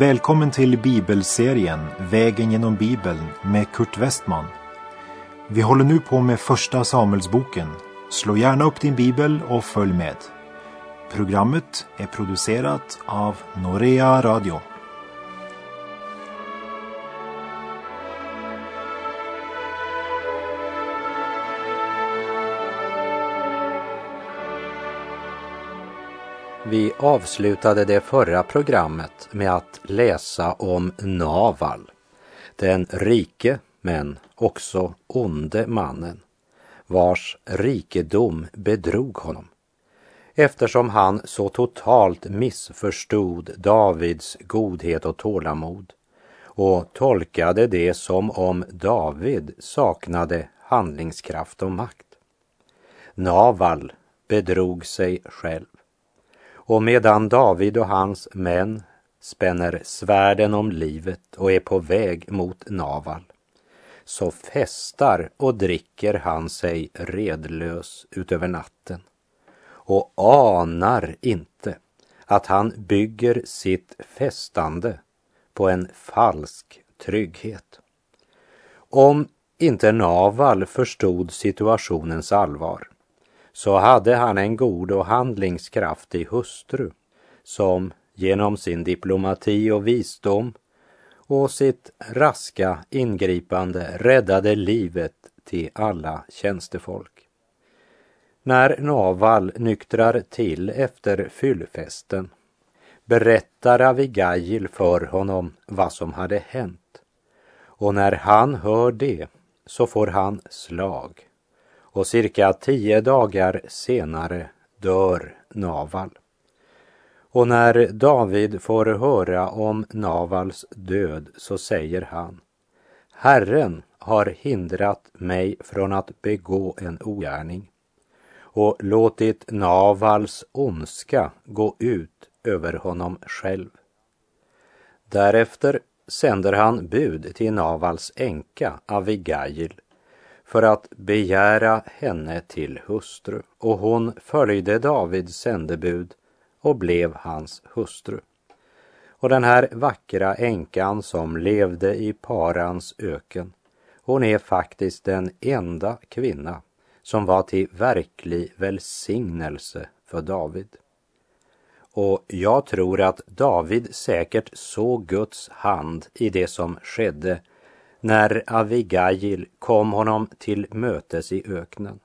Välkommen till bibelserien Vägen genom Bibeln med Kurt Westman. Vi håller nu på med Första Samuelsboken. Slå gärna upp din bibel och följ med. Programmet är producerat av Norea Radio. Vi avslutade det förra programmet med att läsa om Naval, den rike men också onde mannen, vars rikedom bedrog honom. Eftersom han så totalt missförstod Davids godhet och tålamod och tolkade det som om David saknade handlingskraft och makt. Naval bedrog sig själv och medan David och hans män spänner svärden om livet och är på väg mot Naval, så festar och dricker han sig redlös utöver natten och anar inte att han bygger sitt festande på en falsk trygghet. Om inte Naval förstod situationens allvar så hade han en god och handlingskraftig hustru som genom sin diplomati och visdom och sitt raska ingripande räddade livet till alla tjänstefolk. När Naval nyktrar till efter fyllfesten berättar Avigail för honom vad som hade hänt. Och när han hör det så får han slag och cirka tio dagar senare dör Naval. Och när David får höra om Navals död så säger han Herren har hindrat mig från att begå en ogärning och låtit Navals ondska gå ut över honom själv. Därefter sänder han bud till Navals änka Avigail för att begära henne till hustru och hon följde Davids sändebud och blev hans hustru. Och den här vackra änkan som levde i Parans öken, hon är faktiskt den enda kvinna som var till verklig välsignelse för David. Och jag tror att David säkert såg Guds hand i det som skedde när Avigail kom honom till mötes i öknen.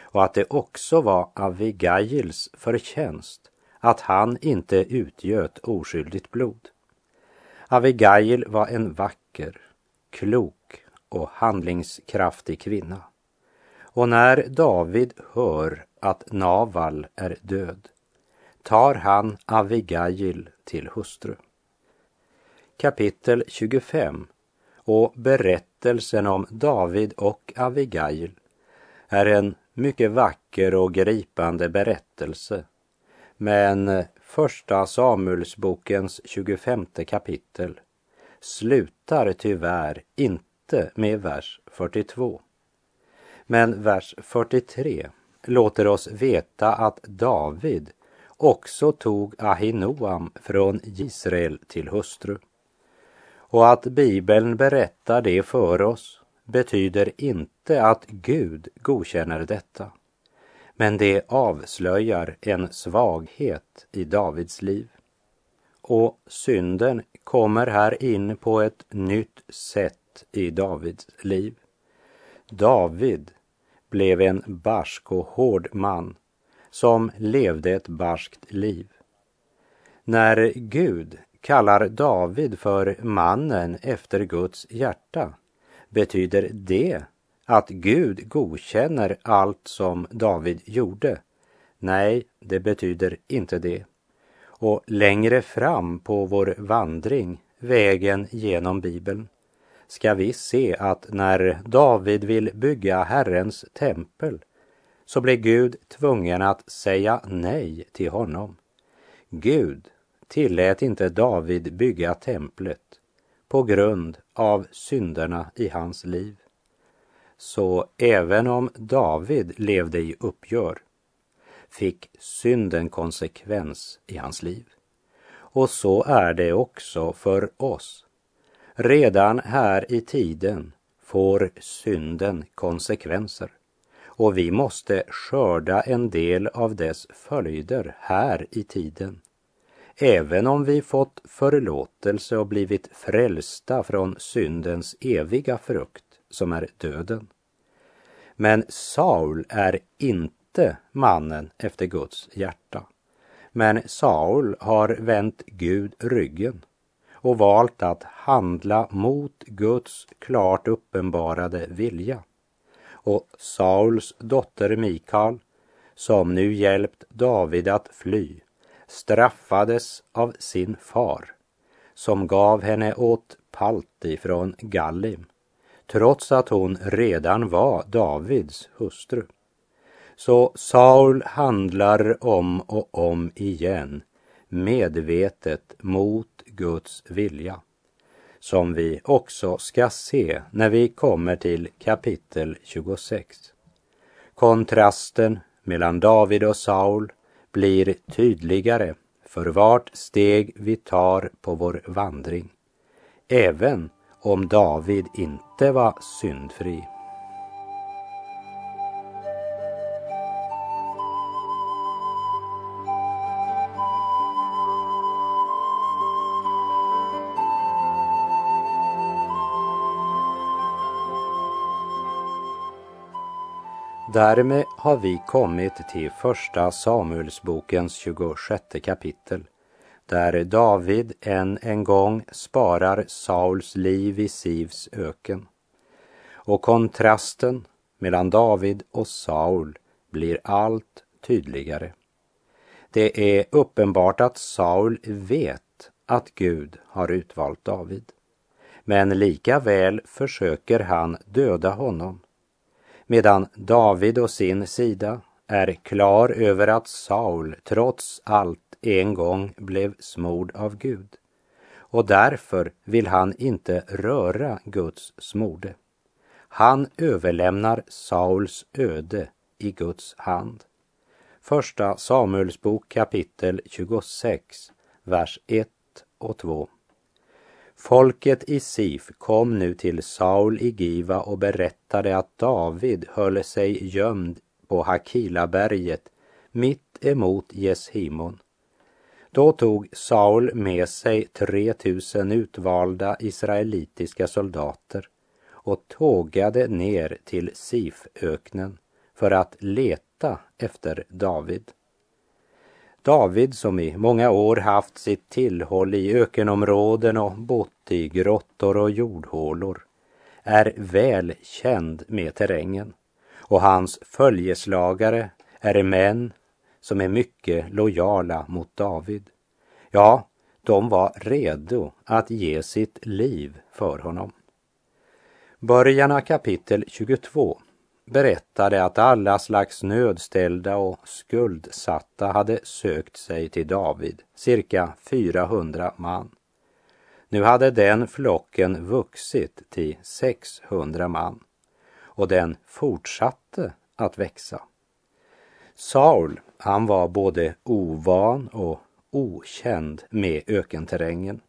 Och att det också var Avigails förtjänst att han inte utgöt oskyldigt blod. Avigail var en vacker, klok och handlingskraftig kvinna. Och när David hör att Naval är död tar han Avigail till hustru. Kapitel 25 och berättelsen om David och Avigail är en mycket vacker och gripande berättelse. Men första Samuelsbokens 25 kapitel slutar tyvärr inte med vers 42. Men vers 43 låter oss veta att David också tog Ahinoam från Israel till hustru. Och att Bibeln berättar det för oss betyder inte att Gud godkänner detta. Men det avslöjar en svaghet i Davids liv. Och synden kommer här in på ett nytt sätt i Davids liv. David blev en barsk och hård man som levde ett barskt liv. När Gud kallar David för mannen efter Guds hjärta betyder det att Gud godkänner allt som David gjorde? Nej, det betyder inte det. Och längre fram på vår vandring, vägen genom Bibeln, ska vi se att när David vill bygga Herrens tempel så blir Gud tvungen att säga nej till honom. Gud tillät inte David bygga templet på grund av synderna i hans liv. Så även om David levde i uppgör fick synden konsekvens i hans liv. Och så är det också för oss. Redan här i tiden får synden konsekvenser och vi måste skörda en del av dess följder här i tiden. Även om vi fått förlåtelse och blivit frälsta från syndens eviga frukt som är döden. Men Saul är inte mannen efter Guds hjärta. Men Saul har vänt Gud ryggen och valt att handla mot Guds klart uppenbarade vilja. Och Sauls dotter Mikal, som nu hjälpt David att fly, straffades av sin far, som gav henne åt Palti från Gallim, trots att hon redan var Davids hustru. Så Saul handlar om och om igen medvetet mot Guds vilja som vi också ska se när vi kommer till kapitel 26. Kontrasten mellan David och Saul blir tydligare för vart steg vi tar på vår vandring, även om David inte var syndfri. Därmed har vi kommit till första Samuelsbokens 26 kapitel där David än en gång sparar Sauls liv i Sivs öken. Och kontrasten mellan David och Saul blir allt tydligare. Det är uppenbart att Saul vet att Gud har utvalt David. Men lika väl försöker han döda honom medan David å sin sida är klar över att Saul trots allt en gång blev smord av Gud och därför vill han inte röra Guds smorde. Han överlämnar Sauls öde i Guds hand. Första Samuelsbok kapitel 26, vers 1 och 2. Folket i Sif kom nu till Saul i Giva och berättade att David höll sig gömd på Hakilaberget mitt emot Jeshimon. Då tog Saul med sig 3000 utvalda israelitiska soldater och tågade ner till Siföknen för att leta efter David. David som i många år haft sitt tillhåll i ökenområden och bott i grottor och jordhålor är väl känd med terrängen och hans följeslagare är män som är mycket lojala mot David. Ja, de var redo att ge sitt liv för honom. Början av kapitel 22 berättade att alla slags nödställda och skuldsatta hade sökt sig till David, cirka 400 man. Nu hade den flocken vuxit till 600 man och den fortsatte att växa. Saul, han var både ovan och okänd med ökenterrängen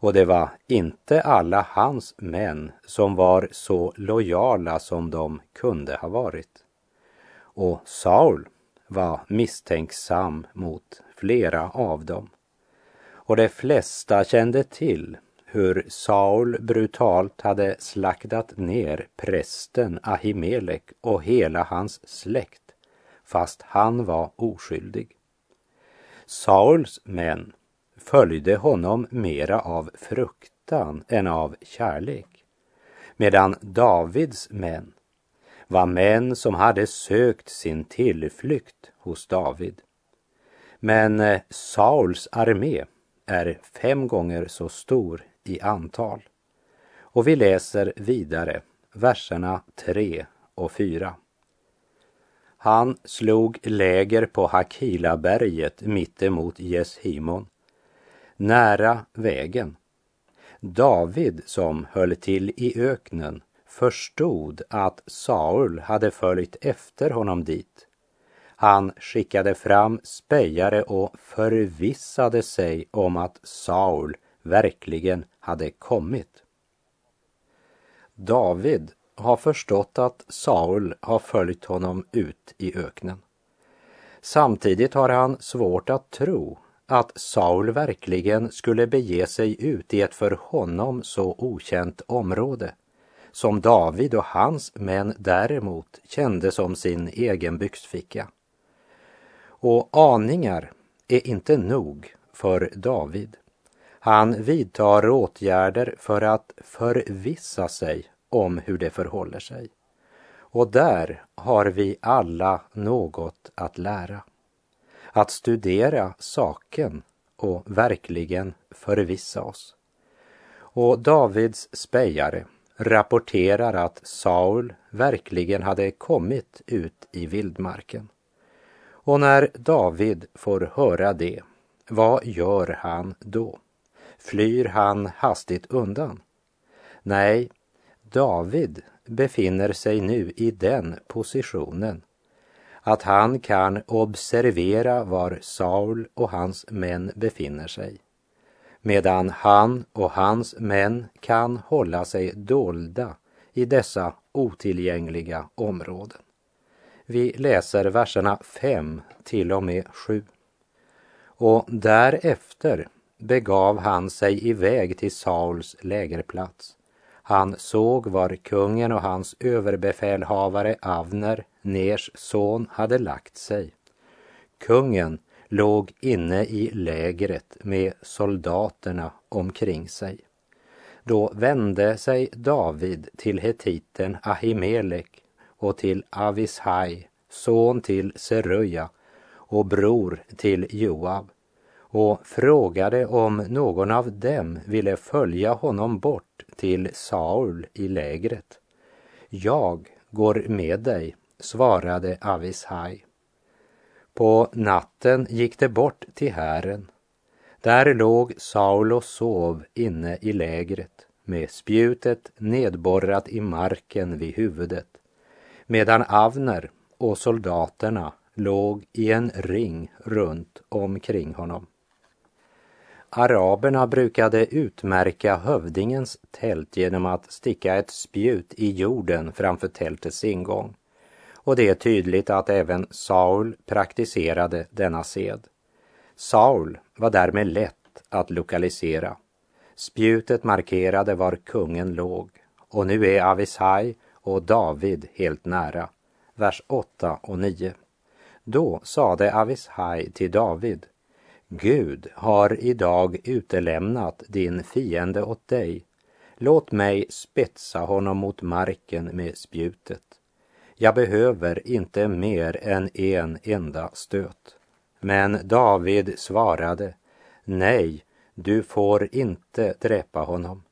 och det var inte alla hans män som var så lojala som de kunde ha varit. Och Saul var misstänksam mot flera av dem. Och de flesta kände till hur Saul brutalt hade slaktat ner prästen Ahimelek och hela hans släkt, fast han var oskyldig. Sauls män följde honom mera av fruktan än av kärlek. Medan Davids män var män som hade sökt sin tillflykt hos David. Men eh, Sauls armé är fem gånger så stor i antal. Och vi läser vidare verserna 3 och 4. Han slog läger på Hakilaberget mittemot Jeshimon nära vägen. David, som höll till i öknen, förstod att Saul hade följt efter honom dit. Han skickade fram spejare och förvissade sig om att Saul verkligen hade kommit. David har förstått att Saul har följt honom ut i öknen. Samtidigt har han svårt att tro att Saul verkligen skulle bege sig ut i ett för honom så okänt område som David och hans män däremot kände som sin egen byxficka. Och aningar är inte nog för David. Han vidtar åtgärder för att förvissa sig om hur det förhåller sig. Och där har vi alla något att lära. Att studera saken och verkligen förvissa oss. Och Davids spejare rapporterar att Saul verkligen hade kommit ut i vildmarken. Och när David får höra det, vad gör han då? Flyr han hastigt undan? Nej, David befinner sig nu i den positionen att han kan observera var Saul och hans män befinner sig medan han och hans män kan hålla sig dolda i dessa otillgängliga områden. Vi läser verserna 5 till och med 7. Och därefter begav han sig iväg till Sauls lägerplats. Han såg var kungen och hans överbefälhavare Avner, Ners son, hade lagt sig. Kungen låg inne i lägret med soldaterna omkring sig. Då vände sig David till hetiten Ahimelek och till Avishai, son till Seruja och bror till Joab och frågade om någon av dem ville följa honom bort till Saul i lägret. Jag går med dig, svarade Avishai. På natten gick det bort till hären. Där låg Saul och sov inne i lägret med spjutet nedborrat i marken vid huvudet medan Avner och soldaterna låg i en ring runt omkring honom. Araberna brukade utmärka hövdingens tält genom att sticka ett spjut i jorden framför tältets ingång. Och det är tydligt att även Saul praktiserade denna sed. Saul var därmed lätt att lokalisera. Spjutet markerade var kungen låg och nu är Avishai och David helt nära. Vers 8 och 9. Då sade Avishai till David Gud har idag utelämnat din fiende åt dig. Låt mig spetsa honom mot marken med spjutet. Jag behöver inte mer än en enda stöt. Men David svarade, nej, du får inte dräpa honom.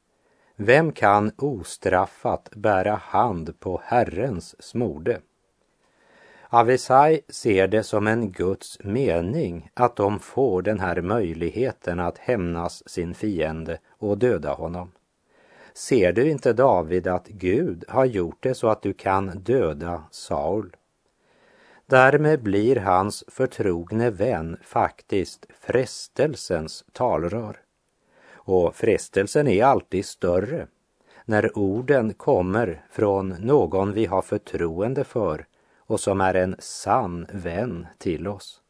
Vem kan ostraffat bära hand på Herrens smorde? Avesai ser det som en Guds mening att de får den här möjligheten att hämnas sin fiende och döda honom. Ser du inte David att Gud har gjort det så att du kan döda Saul? Därmed blir hans förtrogne vän faktiskt frestelsens talrör. Och frestelsen är alltid större när orden kommer från någon vi har förtroende för och som är en sann vän till oss.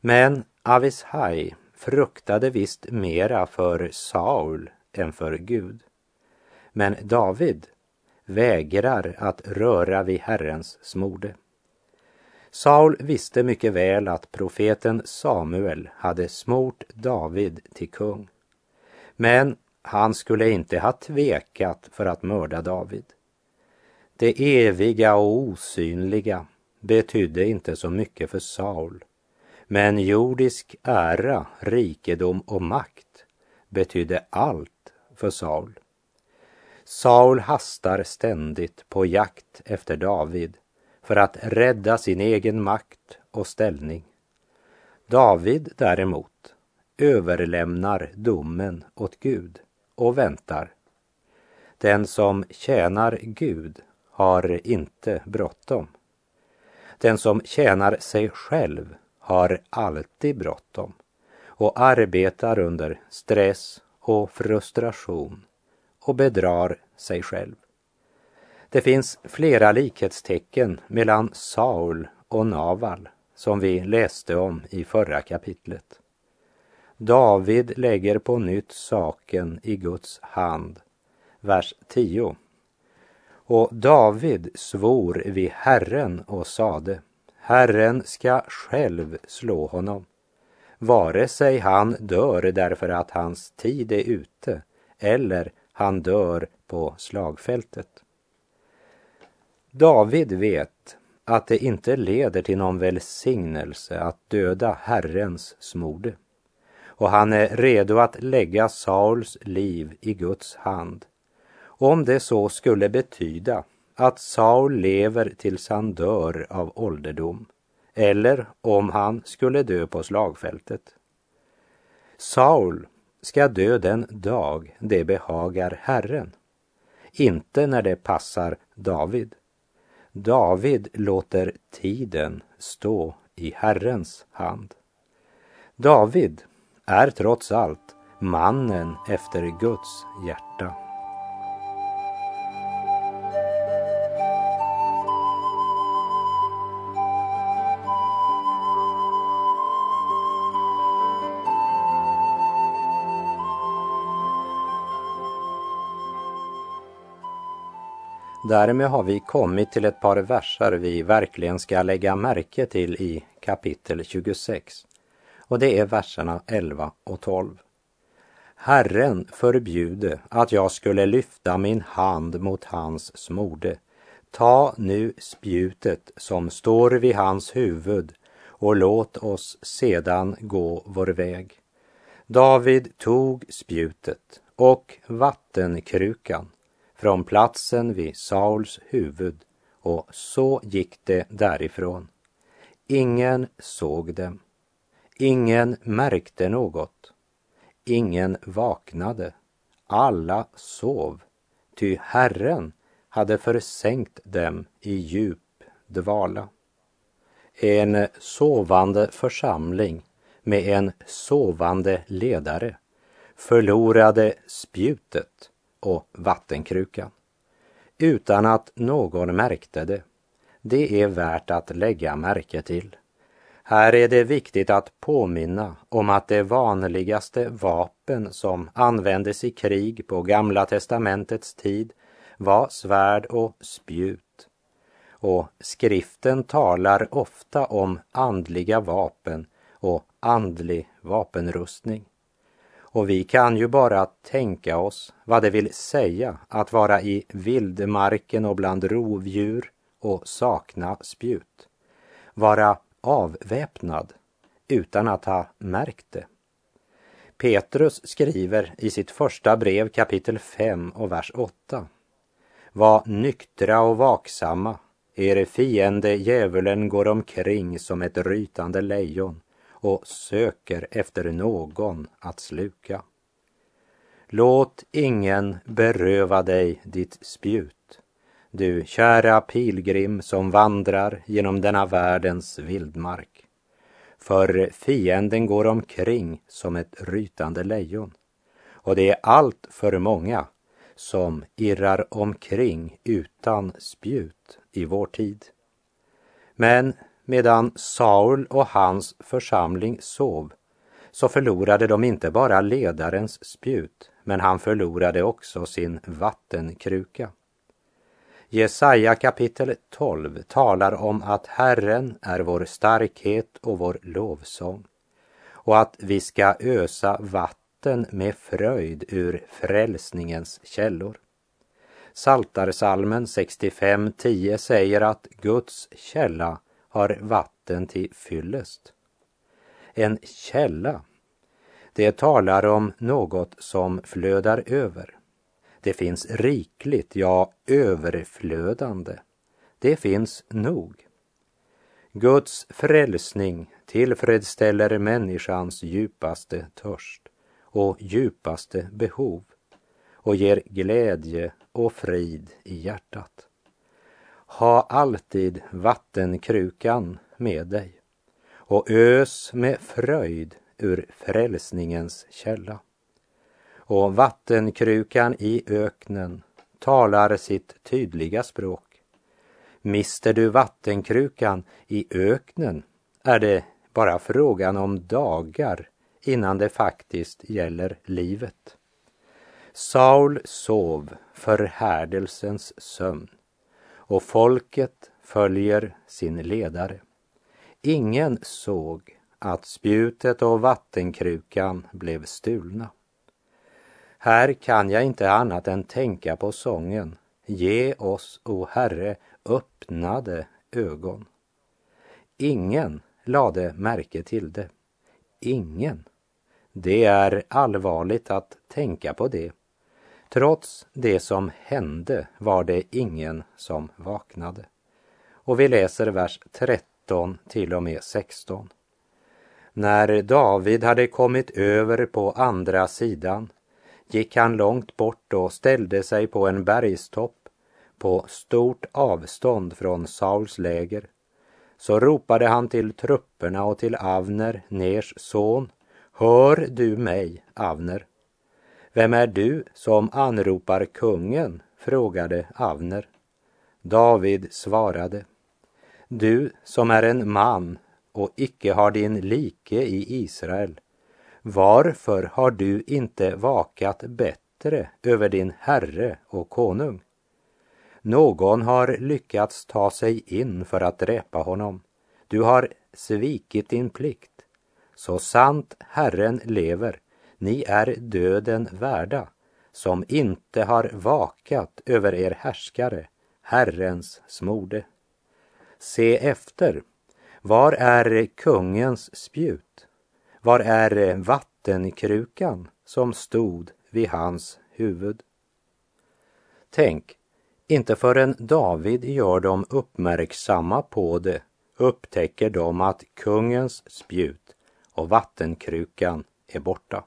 Men Avishai fruktade visst mera för Saul än för Gud. Men David vägrar att röra vid Herrens smorde. Saul visste mycket väl att profeten Samuel hade smort David till kung. Men han skulle inte ha tvekat för att mörda David. Det eviga och osynliga betydde inte så mycket för Saul. Men jordisk ära, rikedom och makt betydde allt för Saul. Saul hastar ständigt på jakt efter David för att rädda sin egen makt och ställning. David däremot överlämnar domen åt Gud och väntar. Den som tjänar Gud har inte bråttom. Den som tjänar sig själv har alltid bråttom och arbetar under stress och frustration och bedrar sig själv. Det finns flera likhetstecken mellan Saul och Naval som vi läste om i förra kapitlet. David lägger på nytt saken i Guds hand. Vers 10. Och David svor vid Herren och sade, Herren ska själv slå honom, vare sig han dör därför att hans tid är ute eller han dör på slagfältet. David vet att det inte leder till någon välsignelse att döda Herrens smorde. Och han är redo att lägga Sauls liv i Guds hand. Om det så skulle betyda att Saul lever tills han dör av ålderdom eller om han skulle dö på slagfältet. Saul ska dö den dag det behagar Herren, inte när det passar David. David låter tiden stå i Herrens hand. David är trots allt mannen efter Guds hjärta. Därmed har vi kommit till ett par verser vi verkligen ska lägga märke till i kapitel 26. Och det är verserna 11 och 12. Herren förbjude att jag skulle lyfta min hand mot hans smorde. Ta nu spjutet som står vid hans huvud och låt oss sedan gå vår väg. David tog spjutet och vattenkrukan från platsen vid Sauls huvud och så gick det därifrån. Ingen såg dem. Ingen märkte något. Ingen vaknade. Alla sov, ty Herren hade försänkt dem i djup dvala. En sovande församling med en sovande ledare förlorade spjutet och vattenkrukan utan att någon märkte det. Det är värt att lägga märke till. Här är det viktigt att påminna om att det vanligaste vapen som användes i krig på Gamla testamentets tid var svärd och spjut. Och skriften talar ofta om andliga vapen och andlig vapenrustning. Och vi kan ju bara tänka oss vad det vill säga att vara i vildmarken och bland rovdjur och sakna spjut. Vara avväpnad utan att ha märkt det. Petrus skriver i sitt första brev kapitel 5 och vers 8. Var nyktra och vaksamma. Er fiende djävulen går omkring som ett rytande lejon och söker efter någon att sluka. Låt ingen beröva dig ditt spjut, du kära pilgrim som vandrar genom denna världens vildmark. För fienden går omkring som ett rytande lejon och det är allt för många som irrar omkring utan spjut i vår tid. Men medan Saul och hans församling sov så förlorade de inte bara ledarens spjut, men han förlorade också sin vattenkruka. Jesaja kapitel 12 talar om att Herren är vår starkhet och vår lovsång och att vi ska ösa vatten med fröjd ur frälsningens källor. Saltarsalmen 65.10 säger att Guds källa har vatten till fyllest. En källa, det talar om något som flödar över. Det finns rikligt, ja överflödande. Det finns nog. Guds frälsning tillfredsställer människans djupaste törst och djupaste behov och ger glädje och frid i hjärtat. Ha alltid vattenkrukan med dig och ös med fröjd ur frälsningens källa. Och vattenkrukan i öknen talar sitt tydliga språk. Mister du vattenkrukan i öknen är det bara frågan om dagar innan det faktiskt gäller livet. Saul sov förhärdelsens sömn och folket följer sin ledare. Ingen såg att spjutet och vattenkrukan blev stulna. Här kan jag inte annat än tänka på sången Ge oss, o Herre, öppnade ögon. Ingen lade märke till det. Ingen. Det är allvarligt att tänka på det. Trots det som hände var det ingen som vaknade. Och vi läser vers 13 till och med 16. När David hade kommit över på andra sidan gick han långt bort och ställde sig på en bergstopp på stort avstånd från Sauls läger. Så ropade han till trupperna och till Avner, Ners son. Hör du mig, Avner? Vem är du som anropar kungen? frågade Avner. David svarade. Du som är en man och icke har din like i Israel. Varför har du inte vakat bättre över din herre och konung? Någon har lyckats ta sig in för att dräpa honom. Du har svikit din plikt. Så sant Herren lever, ni är döden värda, som inte har vakat över er härskare, Herrens smorde. Se efter, var är kungens spjut? Var är vattenkrukan som stod vid hans huvud? Tänk, inte förrän David gör dem uppmärksamma på det upptäcker de att kungens spjut och vattenkrukan är borta.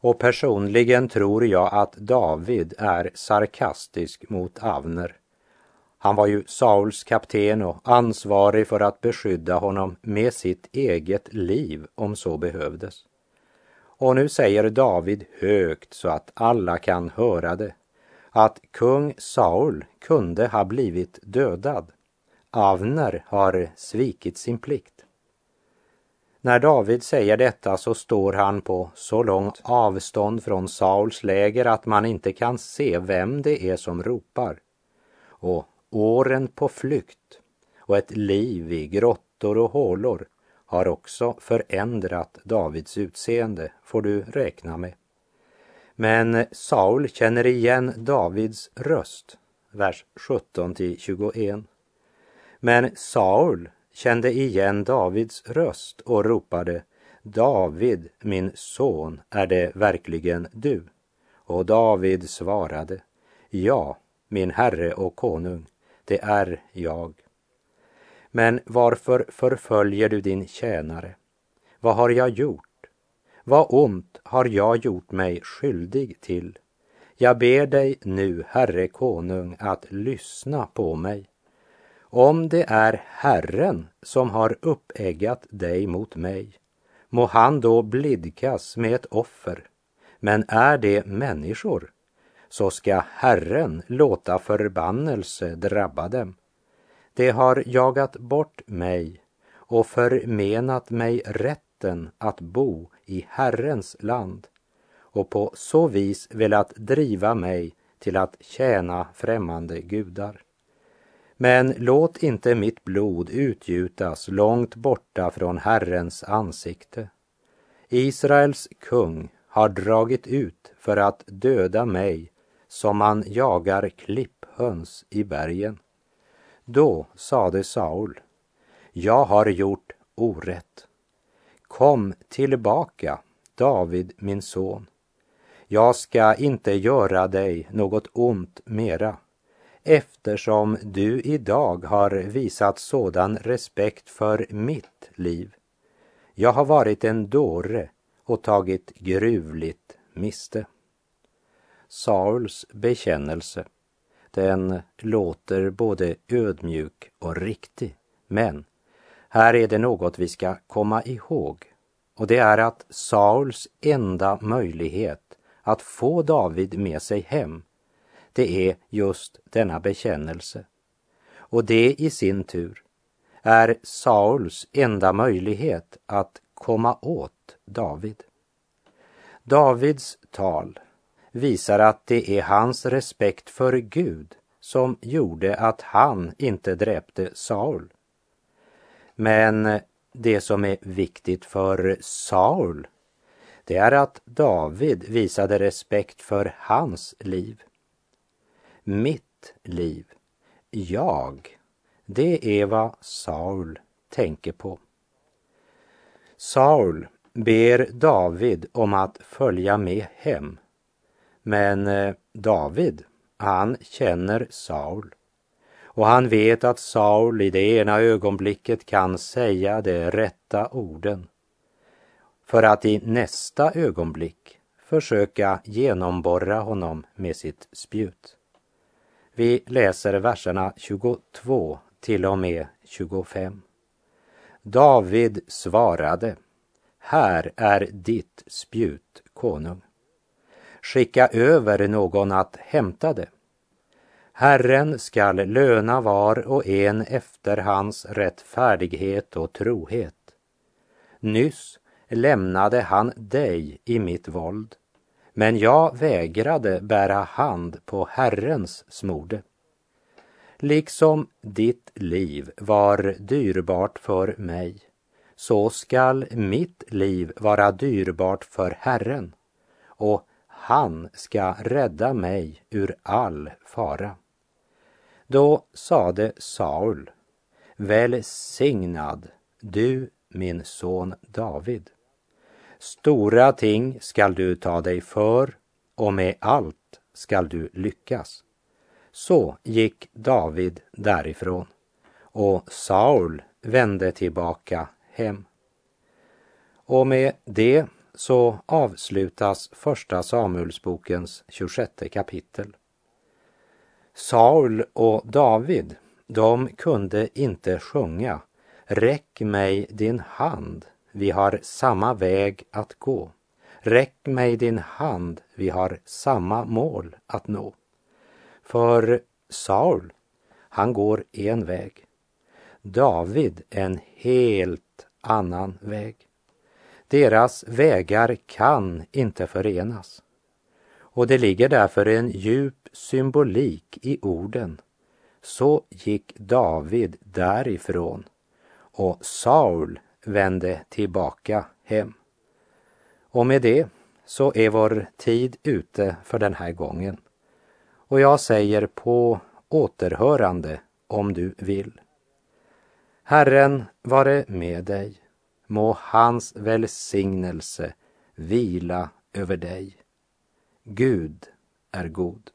Och personligen tror jag att David är sarkastisk mot Avner. Han var ju Sauls kapten och ansvarig för att beskydda honom med sitt eget liv om så behövdes. Och nu säger David högt så att alla kan höra det att kung Saul kunde ha blivit dödad. Avner har svikit sin plikt. När David säger detta så står han på så långt avstånd från Sauls läger att man inte kan se vem det är som ropar. Och åren på flykt och ett liv i grottor och hålor har också förändrat Davids utseende, får du räkna med. Men Saul känner igen Davids röst, vers 17 till 21. Men Saul kände igen Davids röst och ropade David, min son, är det verkligen du? Och David svarade Ja, min herre och konung, det är jag. Men varför förföljer du din tjänare? Vad har jag gjort? Vad ont har jag gjort mig skyldig till? Jag ber dig nu, Herre konung, att lyssna på mig. Om det är Herren som har uppeggat dig mot mig, må han då blidkas med ett offer. Men är det människor, så ska Herren låta förbannelse drabba dem. De har jagat bort mig och förmenat mig rätten att bo i Herrens land och på så vis velat driva mig till att tjäna främmande gudar. Men låt inte mitt blod utgjutas långt borta från Herrens ansikte. Israels kung har dragit ut för att döda mig som man jagar klipphöns i bergen. Då sade Saul, jag har gjort orätt. Kom tillbaka, David min son. Jag ska inte göra dig något ont mera eftersom du idag har visat sådan respekt för mitt liv. Jag har varit en dåre och tagit gruvligt miste. Sauls bekännelse den låter både ödmjuk och riktig. Men här är det något vi ska komma ihåg och det är att Sauls enda möjlighet att få David med sig hem, det är just denna bekännelse. Och det i sin tur är Sauls enda möjlighet att komma åt David. Davids tal visar att det är hans respekt för Gud som gjorde att han inte dräpte Saul. Men det som är viktigt för Saul, det är att David visade respekt för hans liv. Mitt liv, jag, det är vad Saul tänker på. Saul ber David om att följa med hem. Men eh, David, han känner Saul och han vet att Saul i det ena ögonblicket kan säga de rätta orden för att i nästa ögonblick försöka genomborra honom med sitt spjut. Vi läser verserna 22 till och med 25. David svarade, här är ditt spjut, konung. Skicka över någon att hämta det. Herren skall löna var och en efter hans rättfärdighet och trohet. Nyss lämnade han dig i mitt våld, men jag vägrade bära hand på Herrens smorde. Liksom ditt liv var dyrbart för mig, så skall mitt liv vara dyrbart för Herren, och han ska rädda mig ur all fara. Då sade Saul, välsignad du min son David. Stora ting skall du ta dig för och med allt skall du lyckas. Så gick David därifrån och Saul vände tillbaka hem. Och med det så avslutas Första Samuelsbokens 26 kapitel. Saul och David, de kunde inte sjunga Räck mig din hand, vi har samma väg att gå. Räck mig din hand, vi har samma mål att nå. För Saul, han går en väg. David en helt annan väg. Deras vägar kan inte förenas. Och det ligger därför en djup symbolik i orden. Så gick David därifrån och Saul vände tillbaka hem. Och med det så är vår tid ute för den här gången. Och jag säger på återhörande om du vill. Herren vare med dig. Må hans välsignelse vila över dig. Gud är god.